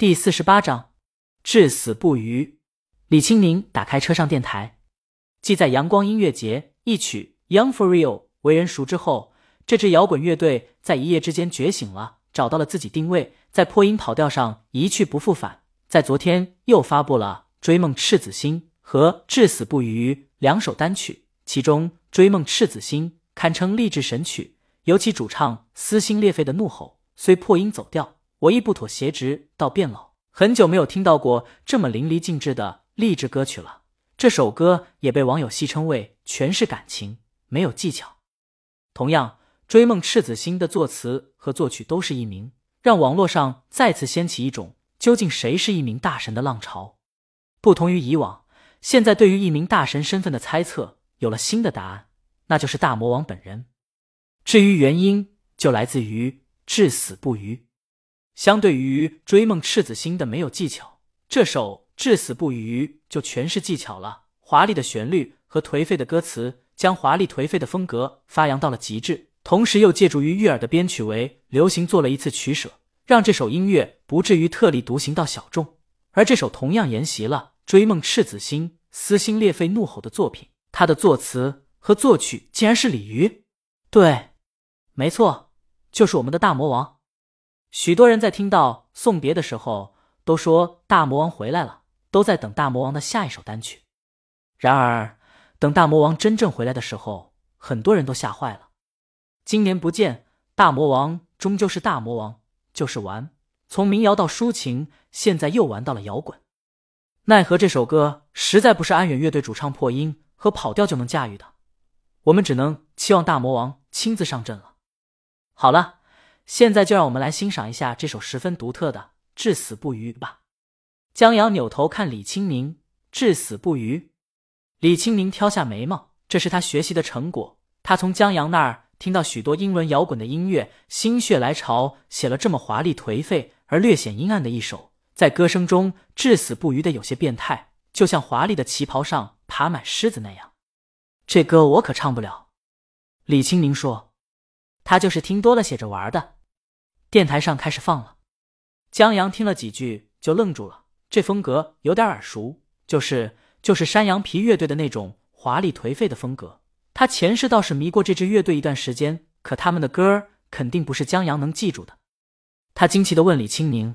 第四十八章，至死不渝。李青宁打开车上电台，继在阳光音乐节一曲《Young for Real》为人熟知后，这支摇滚乐队在一夜之间觉醒了，找到了自己定位，在破音跑调上一去不复返。在昨天又发布了《追梦赤子心》和《至死不渝》两首单曲，其中《追梦赤子心》堪称励志神曲，尤其主唱撕心裂肺的怒吼，虽破音走调，我亦不妥协，直到变老。很久没有听到过这么淋漓尽致的励志歌曲了。这首歌也被网友戏称为全是感情，没有技巧。同样，《追梦赤子心》的作词和作曲都是一名，让网络上再次掀起一种究竟谁是一名大神的浪潮。不同于以往，现在对于一名大神身份的猜测有了新的答案，那就是大魔王本人。至于原因，就来自于至死不渝。相对于《追梦赤子心》的没有技巧，这首《至死不渝》就全是技巧了。华丽的旋律和颓废的歌词，将华丽颓废的风格发扬到了极致，同时又借助于悦耳的编曲为流行做了一次取舍，让这首音乐不至于特立独行到小众。而这首同样沿袭了《追梦赤子心》撕心裂肺怒吼的作品，它的作词和作曲竟然是李鱼。对，没错，就是我们的大魔王。许多人在听到送别的时候，都说大魔王回来了，都在等大魔王的下一首单曲。然而，等大魔王真正回来的时候，很多人都吓坏了。今年不见大魔王，终究是大魔王，就是玩。从民谣到抒情，现在又玩到了摇滚。奈何这首歌实在不是安远乐队主唱破音和跑调就能驾驭的，我们只能期望大魔王亲自上阵了。好了。现在就让我们来欣赏一下这首十分独特的《至死不渝》吧。江阳扭头看李青宁，《至死不渝》。李青宁挑下眉毛，这是他学习的成果。他从江阳那儿听到许多英伦摇滚的音乐，心血来潮写了这么华丽颓废而略显阴暗的一首。在歌声中，《至死不渝》的有些变态，就像华丽的旗袍上爬满虱子那样。这歌我可唱不了。李青宁说：“他就是听多了写着玩的。”电台上开始放了，江阳听了几句就愣住了。这风格有点耳熟，就是就是山羊皮乐队的那种华丽颓废的风格。他前世倒是迷过这支乐队一段时间，可他们的歌肯定不是江阳能记住的。他惊奇的问李青宁：“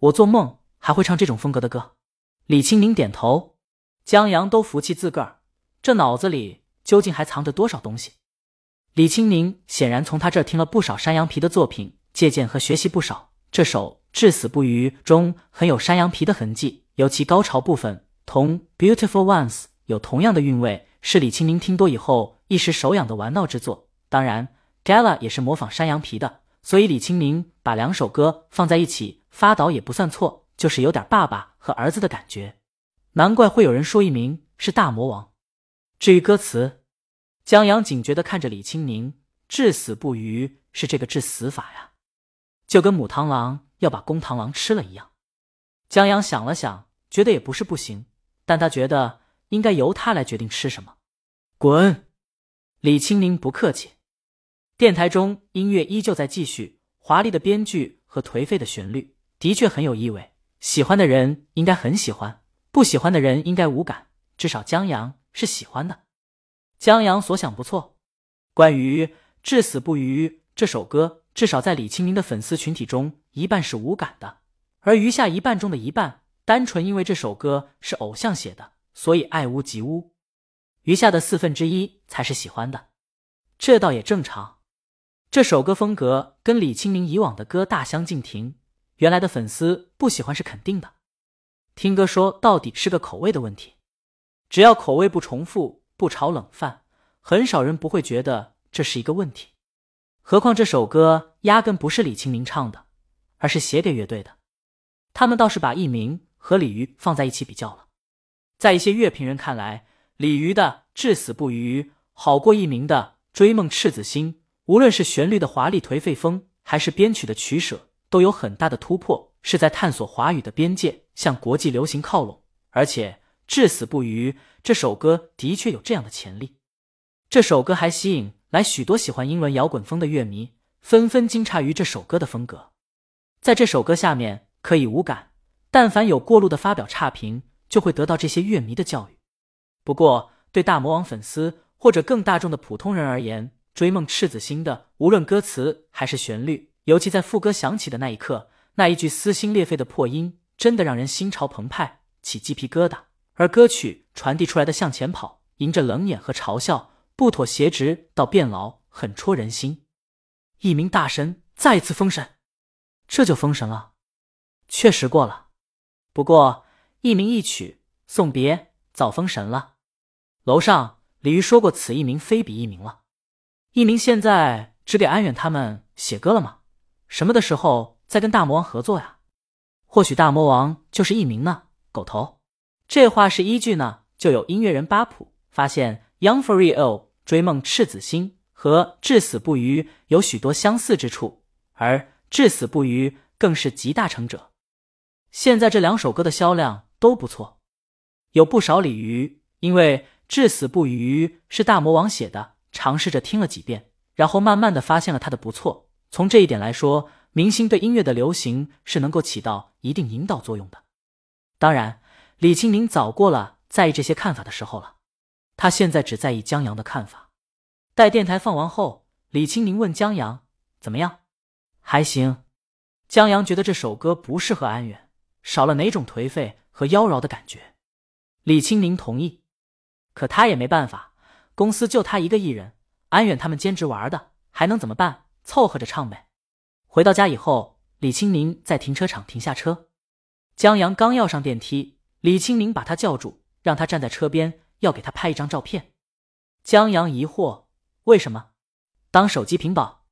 我做梦还会唱这种风格的歌？”李青宁点头。江阳都服气自个儿，这脑子里究竟还藏着多少东西？李清宁显然从他这听了不少山羊皮的作品。借鉴和学习不少，这首《至死不渝》中很有山羊皮的痕迹，尤其高潮部分同《Beautiful Ones》有同样的韵味，是李清宁听多以后一时手痒的玩闹之作。当然，Gala 也是模仿山羊皮的，所以李清宁把两首歌放在一起发倒也不算错，就是有点爸爸和儿子的感觉。难怪会有人说艺名是大魔王。至于歌词，江阳警觉的看着李青宁，《至死不渝》是这个治死法呀。就跟母螳螂要把公螳螂吃了一样，江阳想了想，觉得也不是不行，但他觉得应该由他来决定吃什么。滚！李青宁不客气。电台中音乐依旧在继续，华丽的编剧和颓废的旋律的确很有意味。喜欢的人应该很喜欢，不喜欢的人应该无感。至少江阳是喜欢的。江阳所想不错，关于《至死不渝》这首歌。至少在李清宁的粉丝群体中，一半是无感的，而余下一半中的一半，单纯因为这首歌是偶像写的，所以爱屋及乌；余下的四分之一才是喜欢的，这倒也正常。这首歌风格跟李清明以往的歌大相径庭，原来的粉丝不喜欢是肯定的。听歌说到底是个口味的问题，只要口味不重复，不炒冷饭，很少人不会觉得这是一个问题。何况这首歌压根不是李清明唱的，而是写给乐队的。他们倒是把艺名和李鱼放在一起比较了。在一些乐评人看来，李鱼的《至死不渝》好过艺名的《追梦赤子心》。无论是旋律的华丽颓废风，还是编曲的取舍，都有很大的突破，是在探索华语的边界，向国际流行靠拢。而且，《至死不渝》这首歌的确有这样的潜力。这首歌还吸引。来许多喜欢英伦摇滚风的乐迷纷纷惊诧于这首歌的风格，在这首歌下面可以无感，但凡有过路的发表差评，就会得到这些乐迷的教育。不过，对大魔王粉丝或者更大众的普通人而言，追梦赤子心的无论歌词还是旋律，尤其在副歌响起的那一刻，那一句撕心裂肺的破音，真的让人心潮澎湃，起鸡皮疙瘩。而歌曲传递出来的向前跑，迎着冷眼和嘲笑，不妥协直到变老，很戳人心。一名大神再次封神，这就封神了，确实过了。不过一鸣一曲送别，早封神了。楼上李玉说过，此一鸣非彼一鸣了。一鸣现在只给安远他们写歌了吗？什么的时候再跟大魔王合作呀？或许大魔王就是一鸣呢？狗头，这话是依据呢？就有音乐人巴普发现《Young for Real》追梦赤子心和至死不渝有许多相似之处，而至死不渝更是集大成者。现在这两首歌的销量都不错，有不少鲤鱼因为至死不渝是大魔王写的。尝试着听了几遍，然后慢慢的发现了他的不错。从这一点来说，明星对音乐的流行是能够起到一定引导作用的。当然，李青明早过了在意这些看法的时候了，他现在只在意江阳的看法。待电台放完后，李青明问江阳怎么样？还行。江阳觉得这首歌不适合安远，少了哪种颓废和妖娆的感觉。李青明同意，可他也没办法。公司就他一个艺人，安远他们兼职玩的，还能怎么办？凑合着唱呗。回到家以后，李清明在停车场停下车，江阳刚要上电梯，李清明把他叫住，让他站在车边，要给他拍一张照片。江阳疑惑：为什么？当手机屏保？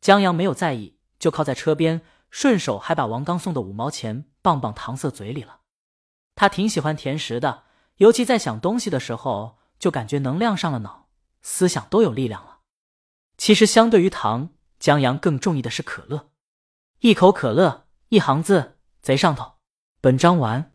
江阳没有在意，就靠在车边，顺手还把王刚送的五毛钱棒棒糖塞嘴里了。他挺喜欢甜食的，尤其在想东西的时候。就感觉能量上了脑，思想都有力量了。其实相对于糖，江阳更中意的是可乐。一口可乐，一行字，贼上头。本章完。